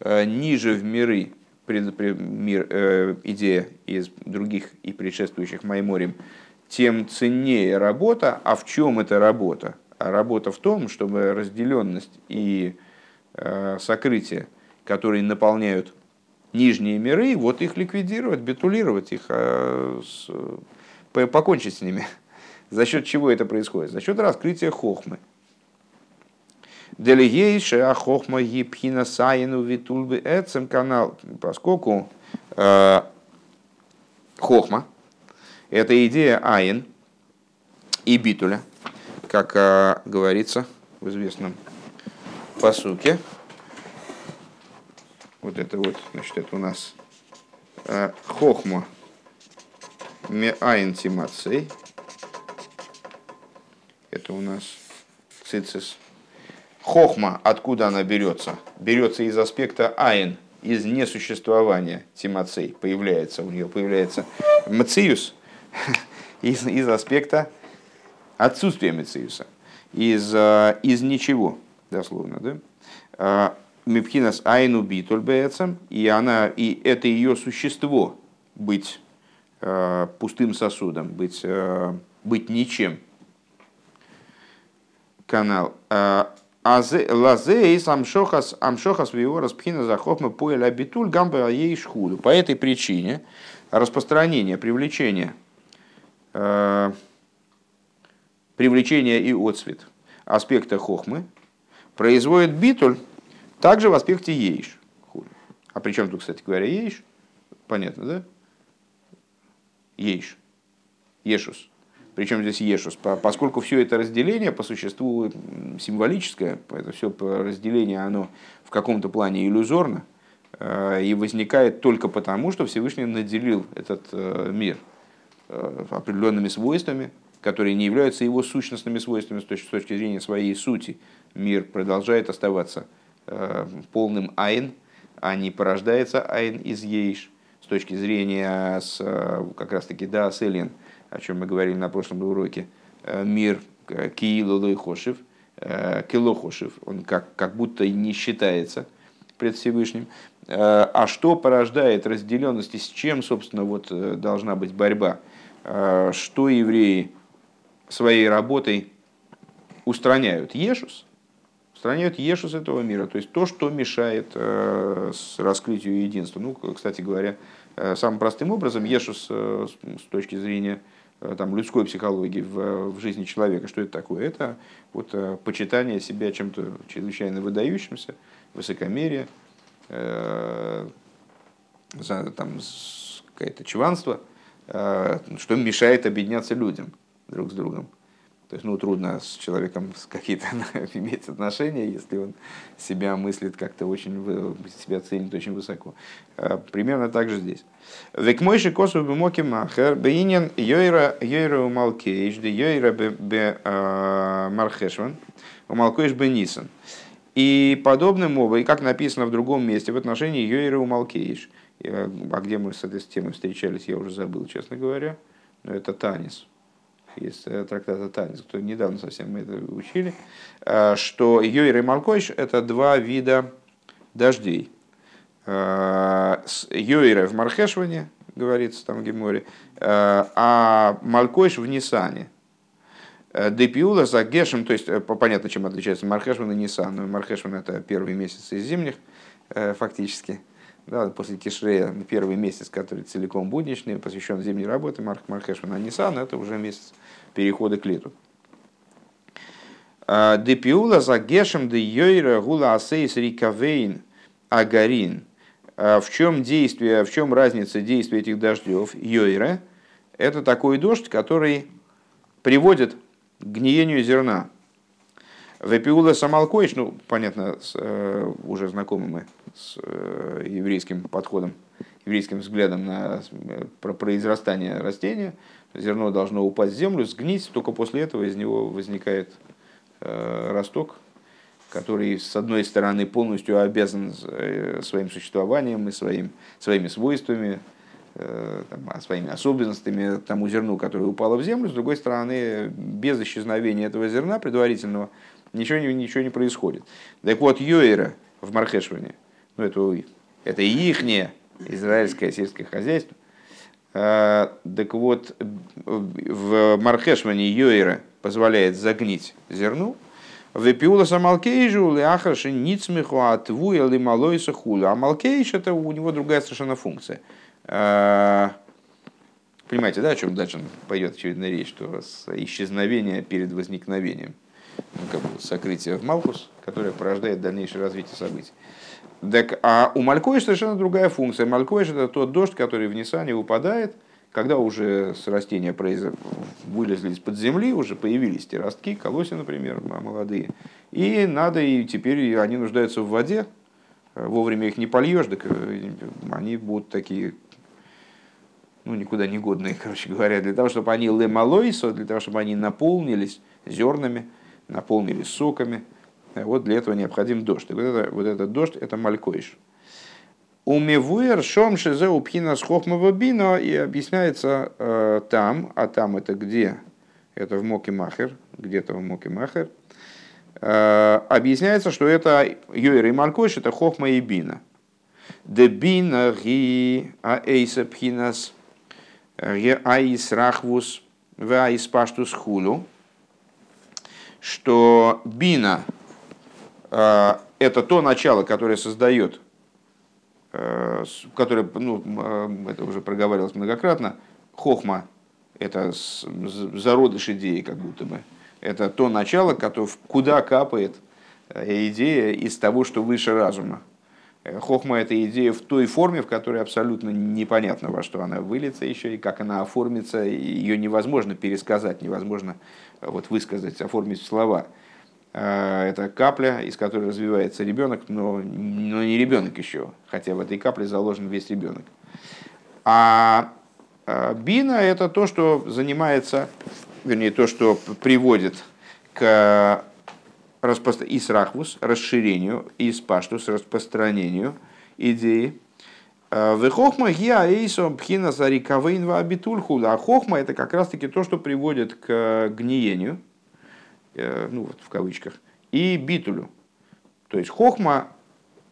э, ниже в миры мир, э, идея из других и предшествующих Майморим, тем ценнее работа. А в чем эта работа? А работа в том, чтобы разделенность и сокрытие, которые наполняют нижние миры, вот их ликвидировать, бетулировать их, покончить с ними. (laughs) За счет чего это происходит? За счет раскрытия хохмы. Делегейше а хохма епхина саину витульбы эцем канал, поскольку э, хохма – это идея айн и битуля, как э, говорится в известном посуке. Вот это вот, значит, это у нас э, хохма ме айн тимацей – это у нас цицис. Хохма, откуда она берется? Берется из аспекта айн, из несуществования тимацей появляется, у нее появляется мациус (laughs) из, из аспекта отсутствия мациуса, из, э, из ничего, дословно, да? А, Мипхинас айну битульбецам, и она, и это ее существо быть э, пустым сосудом, быть, э, быть ничем, канал. А, Лазейс амшохас амшохас виорас пхина захохма поэль абитуль гамба ей шхуду. По этой причине распространение, привлечение привлечение и отцвет аспекта хохмы, производит битуль также в аспекте ейш. А при чем тут, кстати говоря, ейш? Понятно, да? Ейш. Ешус. Причем здесь Ешус, поскольку все это разделение по существу символическое, это все разделение, оно в каком-то плане иллюзорно, э, и возникает только потому, что Всевышний наделил этот э, мир э, определенными свойствами, которые не являются его сущностными свойствами с точки зрения своей сути. Мир продолжает оставаться полным айн, а не порождается айн из ейш с точки зрения с, как раз таки да, селен – о чем мы говорили на прошлом уроке, э, мир э, Киилу Хошев, э, Килохошев, он как, как будто и не считается пред Всевышним. А что порождает разделенность и с чем, собственно, вот должна быть борьба? Что евреи своей работой устраняют? Ешус. Устраняют Ешус этого мира. То есть то, что мешает с раскрытию единства. Ну, кстати говоря, самым простым образом Ешус с точки зрения Э, там, людской психологии в, в жизни человека. Что это такое? Это вот, э, почитание себя чем-то чрезвычайно выдающимся, высокомерие, э, там, какое-то чванство, э, что мешает объединяться людям друг с другом. То есть, ну, трудно с человеком какие-то (laughs) иметь отношения, если он себя мыслит как-то очень, себя ценит очень высоко. А, примерно так же здесь. Век мойши косу бы моки махер, бейнин йойра йойра у малкейш, де йойра бе а, мархешван, у малкейш бе нисан. И подобным образом, как написано в другом месте, в отношении йойра у малкейш, а где мы с этой темой встречались, я уже забыл, честно говоря, но это Танис есть э, трактат Танис, кто недавно совсем мы это учили, э, что Йойр и Малкойш – это два вида дождей. Э, Йойра в Мархешване, говорится там в Геморе, а Малкойш в Нисане. Депиула за Гешем, то есть понятно, чем отличается Мархешван и Нисан. Мархешван – это первый месяц из зимних, фактически, да, после Тишрея, первый месяц, который целиком будничный, посвящен зимней работе, Марх Мархешван, а Нисан – это уже месяц перехода к лету. А, Депиула за гешем де йойра гула асейс рикавейн агарин. А, в чем действие, в чем разница действия этих дождев? Йойра – это такой дождь, который приводит к гниению зерна. Вепиула самалкоич, ну, понятно, с, э, уже знакомы мы с э, еврейским подходом, еврейским взглядом на э, произрастание растения – зерно должно упасть в землю, сгнить, только после этого из него возникает э, росток, который, с одной стороны, полностью обязан э, своим существованием и своим, своими свойствами, э, там, а своими особенностями тому зерну, которое упало в землю, с другой стороны, без исчезновения этого зерна предварительного ничего, ничего не происходит. Так вот, Йоэра в Мархешване, ну это, это ихнее израильское сельское хозяйство, так вот, в Мархешмане Йойра позволяет загнить зерну, в Эпиула Самалкейжу, Ляхаши, Ницмиху, Атву, или Малойса Хуля. А Малкейш это у него другая совершенно функция. Э, понимаете, да, о чем дальше пойдет очевидно речь, что исчезновение перед возникновением, ну, как бы сокрытие в Малкус, которое порождает дальнейшее развитие событий. Так, а у Малькоиш совершенно другая функция. Малькоиш это тот дождь, который в Нисане выпадает, когда уже с растения произ... вылезли из-под земли, уже появились те ростки, колосья, например, молодые. И надо, и теперь они нуждаются в воде, вовремя их не польешь, так э, они будут такие, ну, никуда не годные, (laughs) короче говоря, для того, чтобы они лемалойсо, для того, чтобы они наполнились зернами, наполнились соками – вот для этого необходим дождь. И вот, это, вот этот дождь – это малькоиш. Умевуэр шом шизе упхина с бино и объясняется э, там, а там это где? Это в Моке Махер, где-то в Моке Махер. Э, объясняется, что это Йойр и Малькоиш, это хохма и бина. Де бина ги аэйса пхинас аис рахвус в аис паштус хулу. Что бина – это то начало, которое создает, э, которое, ну, э, это уже проговаривалось многократно, хохма – это зародыш идеи, как будто бы, Это то начало, куда капает идея из того, что выше разума. Хохма – это идея в той форме, в которой абсолютно непонятно, во что она выльется еще и как она оформится. Ее невозможно пересказать, невозможно вот, высказать, оформить в слова. Это капля, из которой развивается ребенок, но, но не ребенок еще, хотя в этой капле заложен весь ребенок. А бина – это то, что занимается, вернее, то, что приводит к распро... исрахвус, расширению, и спаштус, распространению идеи. Э, в хохма гиа эйсом пхина зарикавейн абитульху. А хохма это как раз таки то, что приводит к гниению, э, ну вот в кавычках, и битулю. То есть хохма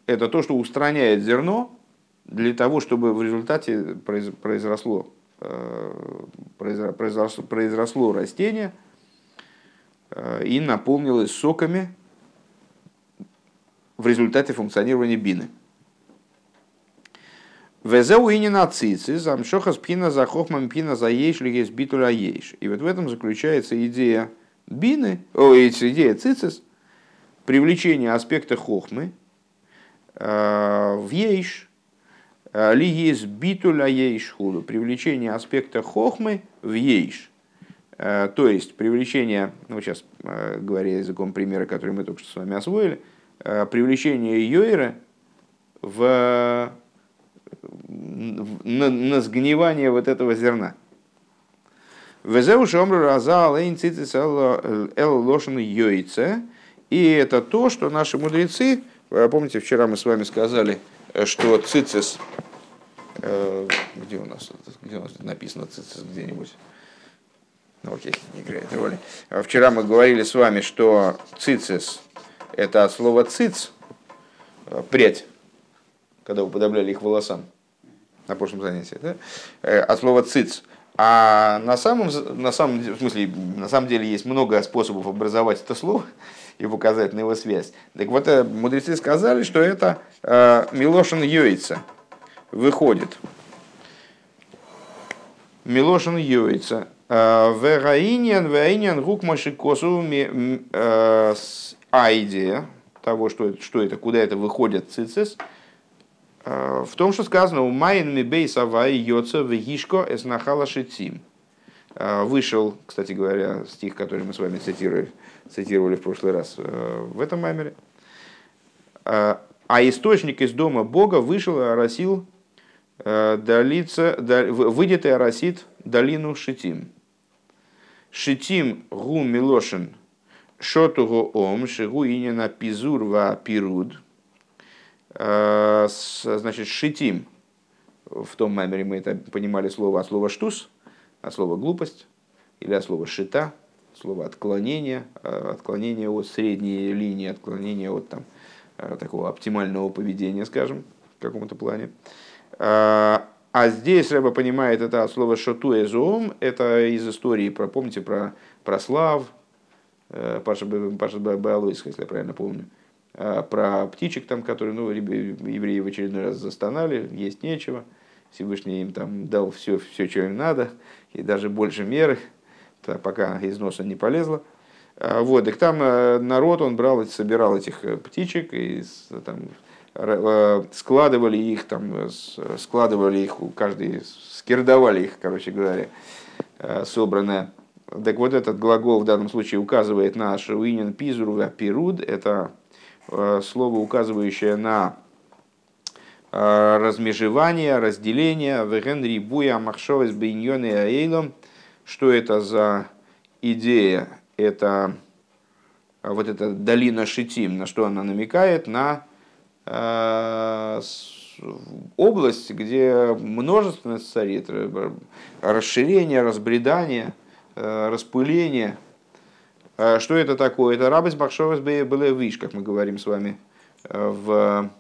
это то, что устраняет зерно для того, чтобы в результате произросло, э, произросло, произросло растение – Э, и наполнилась соками в результате функционирования бины. Везеу и не нацицы, замшоха спина за хохмам пина за ейш есть битуля ейш. И вот в этом заключается идея бины, о, идея цицис, привлечение аспекта хохмы э, в ейш, э, ли есть битуля ейш худу, привлечение аспекта хохмы в ейш. Э, то есть привлечение, ну сейчас э, говоря языком примера, который мы только что с вами освоили, э, привлечение Йойра в, на, на сгнивание вот этого зерна. Везеу шомру раза лейн цицис эл лошен йойце. И это то, что наши мудрецы, помните, вчера мы с вами сказали, что цицис, где у нас, где у нас написано цицис где-нибудь, ну окей, не играет роли. Вчера мы говорили с вами, что цицис – это от слова циц, э, прядь, когда уподобляли их волосам на прошлом занятии, да? Э, от слова циц. А на самом, на, самом, в смысле, на самом деле есть много способов образовать это слово (laughs) и показать на его связь. Так вот, э, мудрецы сказали, что это э, Милошин Йойца выходит. Милошин Йойца. Вераиньян, вераиньян, рук машикосу, э, а идея того, что что это, куда это выходит цицис, э, в том, что сказано, у Майен Мибейс Авай Йоца Вегишко Эснахала Шитим. Э, вышел, кстати говоря, стих, который мы с вами цитировали, цитировали в прошлый раз в этом маймере. А источник из дома Бога вышел и оросил долица, выйдет и оросит долину Шитим. Шитим гу милошин шотугу ом шигу инина пизур ва пируд. Э, значит, шитим. В том маймере мы это понимали слово от слова штус, от слова глупость, или от слова шита, слово отклонение, э, отклонение от средней линии, отклонение от там, э, такого оптимального поведения, скажем, в каком-то плане. А здесь Рэба понимает это от слова «шоту эзоом», это из истории, про, помните, про, про слав, Паша, Паша Баалойска, если я правильно помню, про птичек, там, которые ну, евреи в очередной раз застонали, есть нечего, Всевышний им там дал все, все, что им надо, и даже больше меры, пока из носа не полезло. Э, вот, и там народ, он брал, собирал этих птичек, и там, Э, складывали их, там, складывали их, каждый скирдовали их, короче говоря, э, собранное. Так вот этот глагол в данном случае указывает на шуинин пизру пируд, это э, слово, указывающее на размежевание, разделение, вегенри буя махшовес бейньоны аэйлом, что это за идея, это вот эта долина Шитим, на что она намекает, на Э, область, где множественность царит, расширение, разбредание, э, распыление. Э, что это такое? Это рабость бахшовас было виш, как мы говорим с вами в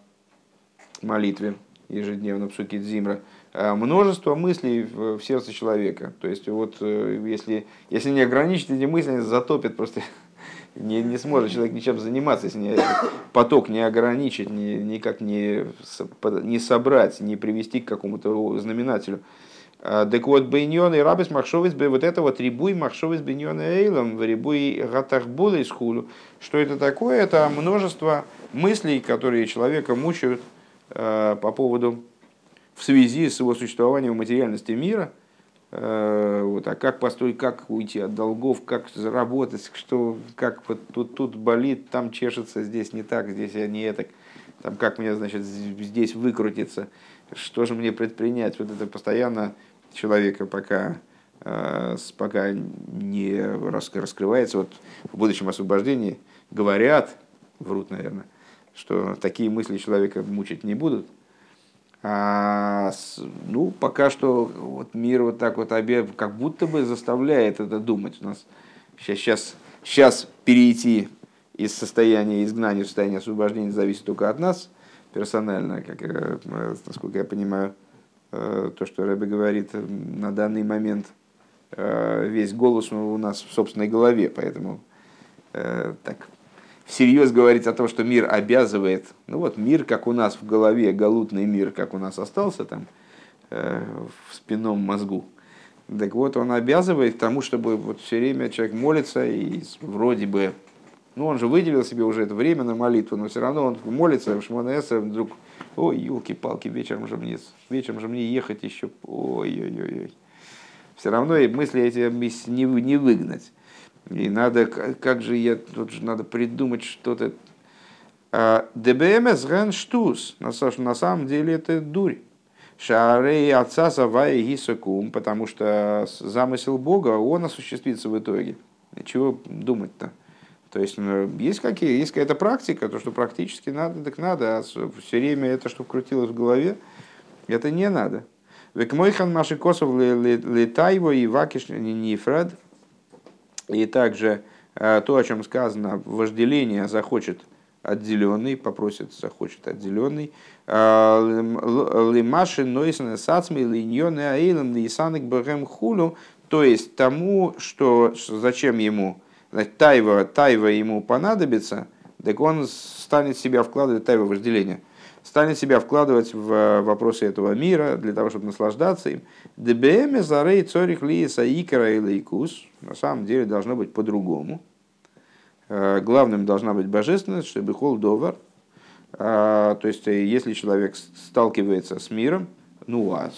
молитве ежедневно в Сукит Зимра. Множество мыслей в сердце человека. То есть, вот если, если не ограничить эти мысли, они затопят просто (laughs) не, не сможет человек ничем заниматься, если не, поток не ограничить, ни, никак не, не собрать, не привести к какому-то знаменателю. Так вот, бейньон и рабис махшовец бы вот это вот рибуй махшовец бейньон и эйлом, рибуй гатахбула из хулу. Что это такое? Это множество мыслей, которые человека мучают по поводу в связи с его существованием в материальности мира – Э, вот, а как построить, как уйти от долгов, как заработать, что, как вот тут, тут болит, там чешется, здесь не так, здесь я не это, там как мне, значит, здесь выкрутиться, что же мне предпринять, вот это постоянно человека пока, э, пока не раскрывается, вот в будущем освобождении говорят, врут, наверное, что такие мысли человека мучить не будут, а, ну, пока что вот мир вот так вот обе, как будто бы заставляет это думать. У нас сейчас, сейчас, сейчас перейти из состояния изгнания в состояние освобождения зависит только от нас персонально, как, э, насколько я понимаю, то, что Рэбе говорит на данный момент, э, весь голос у нас в собственной голове, поэтому так всерьез говорить о том, что мир обязывает, ну вот мир, как у нас в голове, галутный мир, как у нас остался там э, в спинном мозгу, так вот он обязывает к тому, чтобы вот все время человек молится и вроде бы, ну он же выделил себе уже это время на молитву, но все равно он молится, в Шмонеса вдруг, ой, елки-палки, вечером же мне, вечером же мне ехать еще, ой-ой-ой. Все равно и мысли эти не, не выгнать. И надо, как же я, тут же надо придумать что-то. А, ДБМС ген штус. На самом деле это дурь. Шарей отца Савая Гисакум, потому что замысел Бога, он осуществится в итоге. Чего думать-то? То есть ну, есть, какие, есть какая-то практика, то, что практически надо, так надо, а все время это, что крутилось в голове, это не надо. Век мойхан маши косов летайво и вакиш нефред – и также э, то, о чем сказано, вожделение захочет отделенный, попросит, захочет отделенный. Э, Лимаши нойсен сацми линьоны аилем лисанек бэгэм хулю, то есть тому, что зачем ему, тайва, тайва ему понадобится, так он станет себя вкладывать, тайва вожделение – станет себя вкладывать в вопросы этого мира для того, чтобы наслаждаться им. ДБМ зарей цорих лиеса икера и лейкус. На самом деле должно быть по-другому. Э, главным должна быть божественность, чтобы хол довар. Э, то есть, э, если человек сталкивается с миром, ну а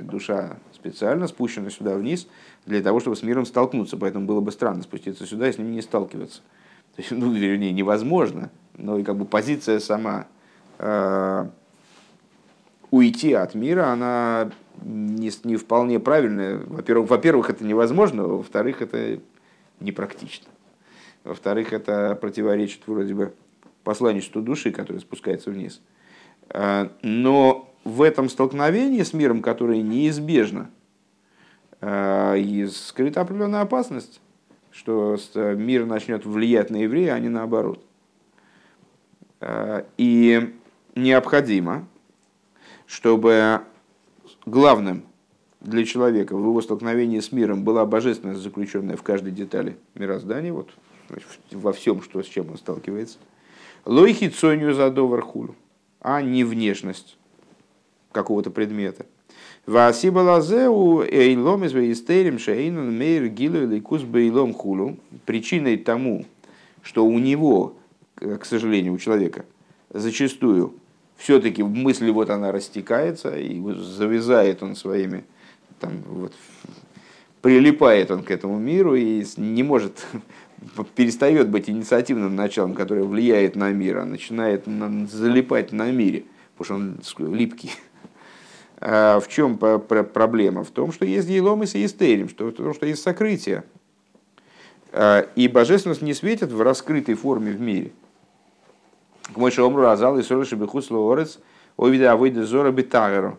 душа специально спущена сюда вниз для того, чтобы с миром столкнуться. Поэтому было бы странно спуститься сюда и с не сталкиваться. (laughs) То есть, ну, вернее, невозможно, но и как бы позиция сама Э, уйти от мира, она не, не вполне правильная. Во-первых, во-первых, это невозможно, во-вторых, это непрактично. Во-вторых, это противоречит вроде бы посланничеству души, которая спускается вниз. Э, но в этом столкновении с миром, которое неизбежно, э, и скрыта определенная опасность, что мир начнет влиять на еврея, а не наоборот. И необходимо, чтобы главным для человека в его столкновении с миром была божественность, заключенная в каждой детали мироздания, вот во всем, что, с чем он сталкивается. Лойхи цоню за хулу, а не внешность какого-то предмета. Васиба лазеу эйлом из веистерим мейр гилу лейкус бейлом хулу. Причиной тому, что у него, к сожалению, у человека, зачастую все-таки мысль вот она растекается, и завязает он своими, там, вот, прилипает он к этому миру и не может, (laughs) перестает быть инициативным началом, которое влияет на мир, а начинает залипать на мире, потому что он липкий. А в чем проблема? В том, что есть еломис и истерим, что, в том, что есть сокрытие. А, и божественность не светит в раскрытой форме в мире – к мой шомру разал и сориши бихус лоорец, овида авойда зора битагеру.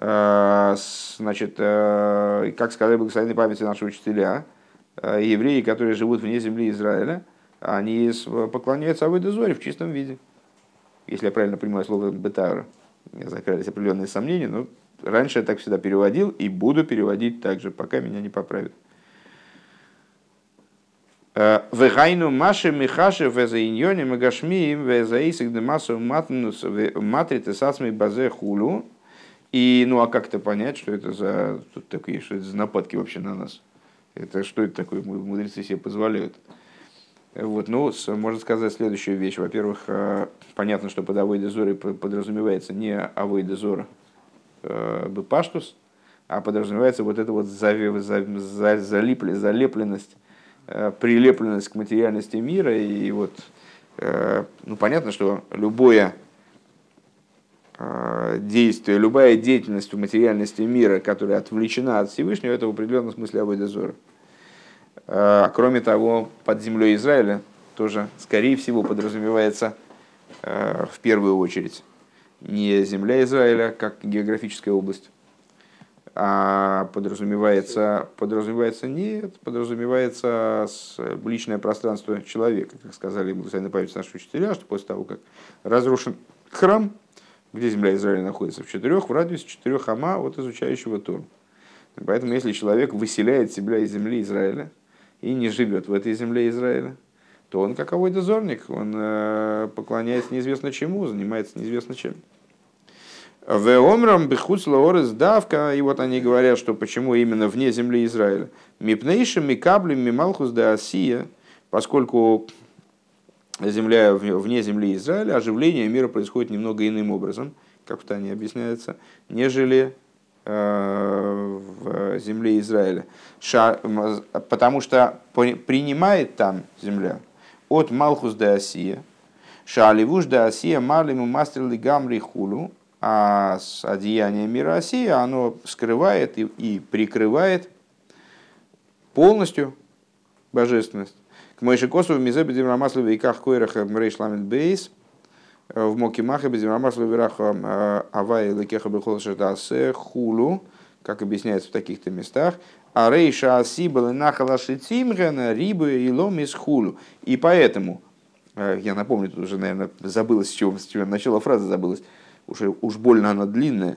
Э, значит, как сказали благословенной памяти наши учителя, евреи, которые живут вне земли Израиля, они поклоняются Авойда Зоре в чистом виде. Если я правильно понимаю слово бетагера. Мне закрылись определенные сомнения, но раньше я так всегда переводил и буду переводить так же, пока меня не поправят. Вегайну маши михаши везаиньоне магашмиим везаисик демасу матриты сасми базе хулу. И, ну, а как это понять, что это за, тут такие, что это за нападки вообще на нас? Это что это такое, мудрецы себе позволяют? Вот, ну, можно сказать следующую вещь. Во-первых, э, понятно, что под авойда зоры подразумевается не авойда зора э, бепаштус, а подразумевается вот эта вот залипли, залепленность, э, прилепленность к материальности мира. И вот, ну, понятно, что любое действие, любая деятельность в материальности мира, которая отвлечена от Всевышнего, это в определенном смысле авойда зора. А, кроме того, под землей Израиля тоже, скорее всего, подразумевается а, в первую очередь не земля Израиля как географическая область, а подразумевается, подразумевается нет, подразумевается личное пространство человека, как сказали благословенная память наши учителя, что после того, как разрушен храм, где земля Израиля находится, в четырех, в радиусе четырех ама от изучающего Тору. Поэтому, если человек выселяет себя из земли Израиля, и не живет в этой земле Израиля, то он как авой дозорник, он э, поклоняется неизвестно чему, занимается неизвестно чем. В омрам бехуц лаорес давка, и вот они говорят, что почему именно вне земли Израиля. Мипнейшим микаблем мималхус да Асия, поскольку земля вне земли Израиля, оживление мира происходит немного иным образом, как в Тане объясняется, нежели в земле Израиля, потому что принимает там земля от Малхус де Асия, Шаливуш де Асия Малиму Мастерли Гамри Хулу, а с одеяния мира Асия оно скрывает и, и прикрывает полностью божественность. К Моише Косову Мизебе Димрамаслове и Ках Койраха Мрейшламент Бейс – в Моки Маха Безимамаслу Вераха э, Авай Лекеха Бехол Шадасе Хулу, как объясняется в таких-то местах, а Рейша Асибал Нахала Шицимгана Рибы и Ломис Хулу. И поэтому, э, я напомню, тут уже, наверное, забылось, с чего, с чего начало фразы забылось, уже уж больно она длинная,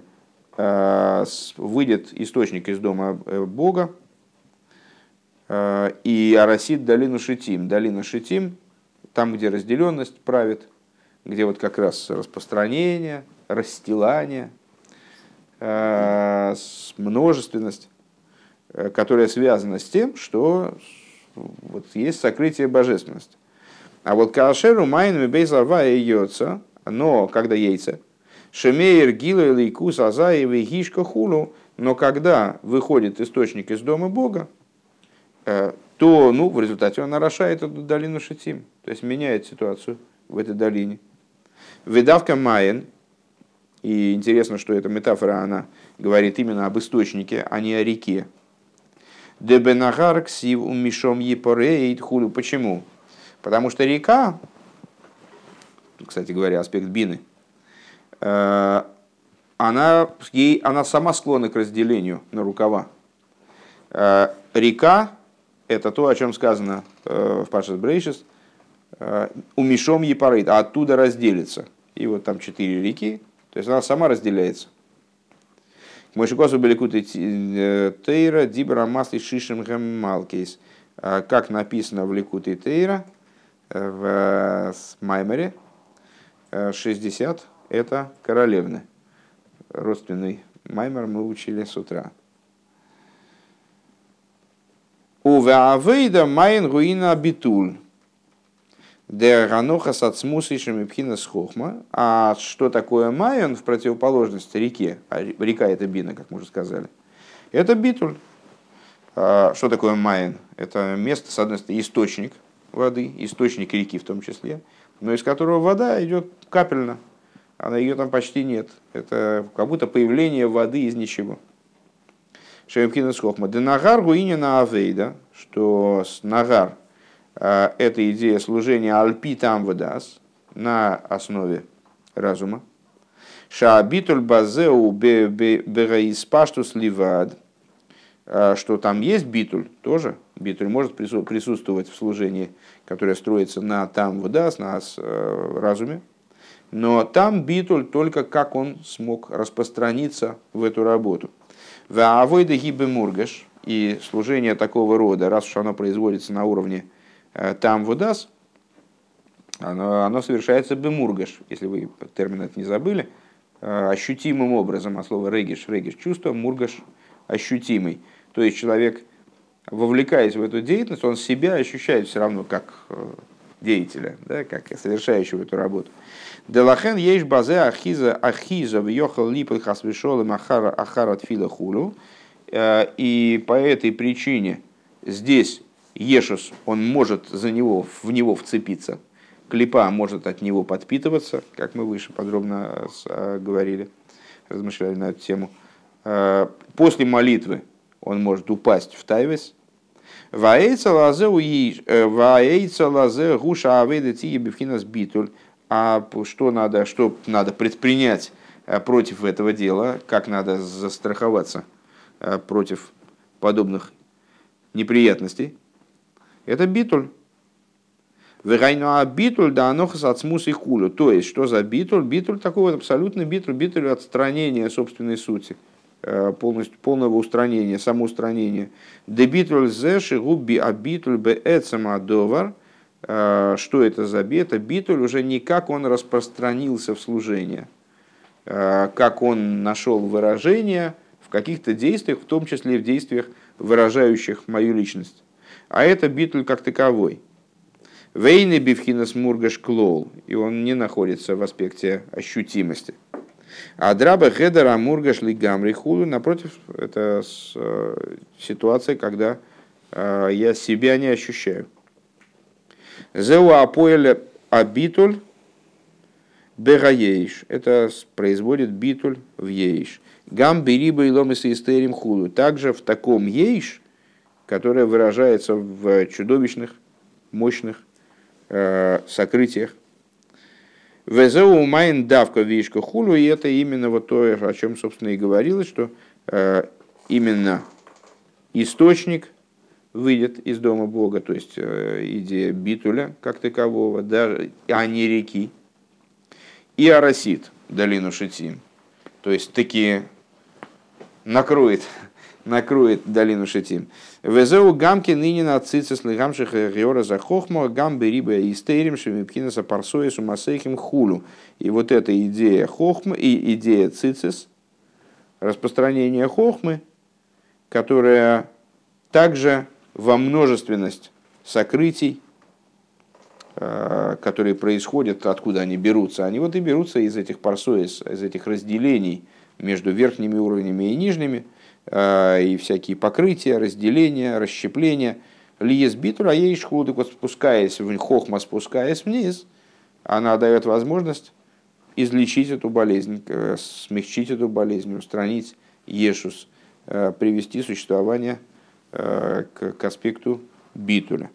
э, выйдет источник из дома Бога, и Арасид долину Шитим. Долина Шитим, там, где разделенность правит, где вот как раз распространение, расстилание, э, множественность, э, которая связана с тем, что вот есть сокрытие божественности. А вот кашеру майнами бейзарва яйца, но когда яйца, шемейр гила лейкус азаевый гишка хулу, но когда выходит источник из дома Бога, э, то ну, в результате он нарушает эту долину Шитим, то есть меняет ситуацию в этой долине. Видавка Майен, и интересно, что эта метафора, она говорит именно об источнике, а не о реке. Дебенагар ксив умишом епорейт хулю. Почему? Потому что река, кстати говоря, аспект бины, э, она, ей, она сама склонна к разделению на рукава. Э, река – это то, о чем сказано э, в Пашас Брейшис, умишом епорейт, а оттуда разделится – и вот там четыре реки, то есть она сама разделяется. Мойшикосу Беликуты э, Тейра, Дибра Масли Шишем Малкейс. А как написано в Ликуте Тейра, э, в Маймере, 60 – это королевны. Родственный Маймер мы учили с утра. У Ваавейда Майн Руина Битуль. Дераноха с отсмусишем пхина с хохма. А что такое майон в противоположность реке? А река это бина, как мы уже сказали. Это битуль. А что такое майон? Это место, с одной стороны, источник воды, источник реки в том числе, но из которого вода идет капельно. Она ее там почти нет. Это как будто появление воды из ничего. Шемпхина с хохма. Денагар руинина авейда, что с нагар – это идея служения альпи там выдаст на основе разума. Шаабитуль базеу бегаиспаштус ливад. Э, что там есть битуль тоже. Битуль может присутствовать в служении, которое строится на там выдаст, на э, разуме. Но там битуль только как он смог распространиться в эту работу. В авойда гибе мургаш. И служение такого рода, раз уж оно производится на уровне там водас, оно, оно совершается бемургаш, если вы термин это не забыли, ощутимым образом, от слова региш, региш чувство, мургаш ощутимый. То есть человек, вовлекаясь в эту деятельность, он себя ощущает все равно как деятеля, да, как совершающего эту работу. Делахен ешь базе ахиза ахиза въехал липы хасвишолы ахара ахара тфила хулу. Э, и по этой причине здесь Ешус, он может за него, в него вцепиться. Клипа может от него подпитываться, как мы выше подробно э, говорили, размышляли на эту тему. Э, после молитвы он может упасть в тайвес, Ваэйца лазе гуша авейда тиги бифхинас. А что надо, что надо предпринять э, против этого дела, как надо застраховаться э, против подобных неприятностей, это битуль. Вегайну а битуль да анохас от смус и хулю. То есть, что за битуль? Битуль такой вот абсолютный битуль, битуль отстранения собственной сути. Э, полностью, полного устранения, самоустранения. Дебитуль зеши губби абитуль бе адовар. Э, что это за? Это битуль уже не как он распространился в служение, э, как он нашел выражение в каких-то действиях, в том числе в действиях, выражающих мою личность. А это битуль как таковой. Вейны бифхинас мургаш клоу, и он не находится в аспекте ощутимости. אדרבה העדר המורגש לגמרי וכו', напротив, это э, ситуация, когда э, я себя не ощущаю. זהו הפועל הביטול בהיש. Это производит ביטול в יש. גם בריבוי העלמות והסתרים וכו'. Также в таком יש, которое выражается в чудовищных, мощных э, сокрытиях Везеу майн давка вишка хулу, и это именно вот то, о чем, собственно, и говорилось, что э, именно источник выйдет из дома Бога, то есть э, идея битуля как такового, даже, а не реки, и арасит, долину Шитим, то есть таки накроет (laughs) накроет долину Шитим. Везеу гамки ныне на цицис лигамших геора за хохмо гам бериба и стейрим шемипкинаса парсоису масейхим хулу. И вот эта идея хохмы и идея цицис, распространение хохмы, которая также во множественность сокрытий, э, которые происходят, откуда они берутся. Они вот и берутся из этих парсоис, из этих разделений между верхними уровнями и нижними – и всякие покрытия, разделения, расщепления. Лиес битура ейш худык, вот спускаясь хохма, спускаясь вниз, она дает возможность излечить эту болезнь, э, смягчить эту болезнь, устранить ешус, э, привести существование к аспекту битуля.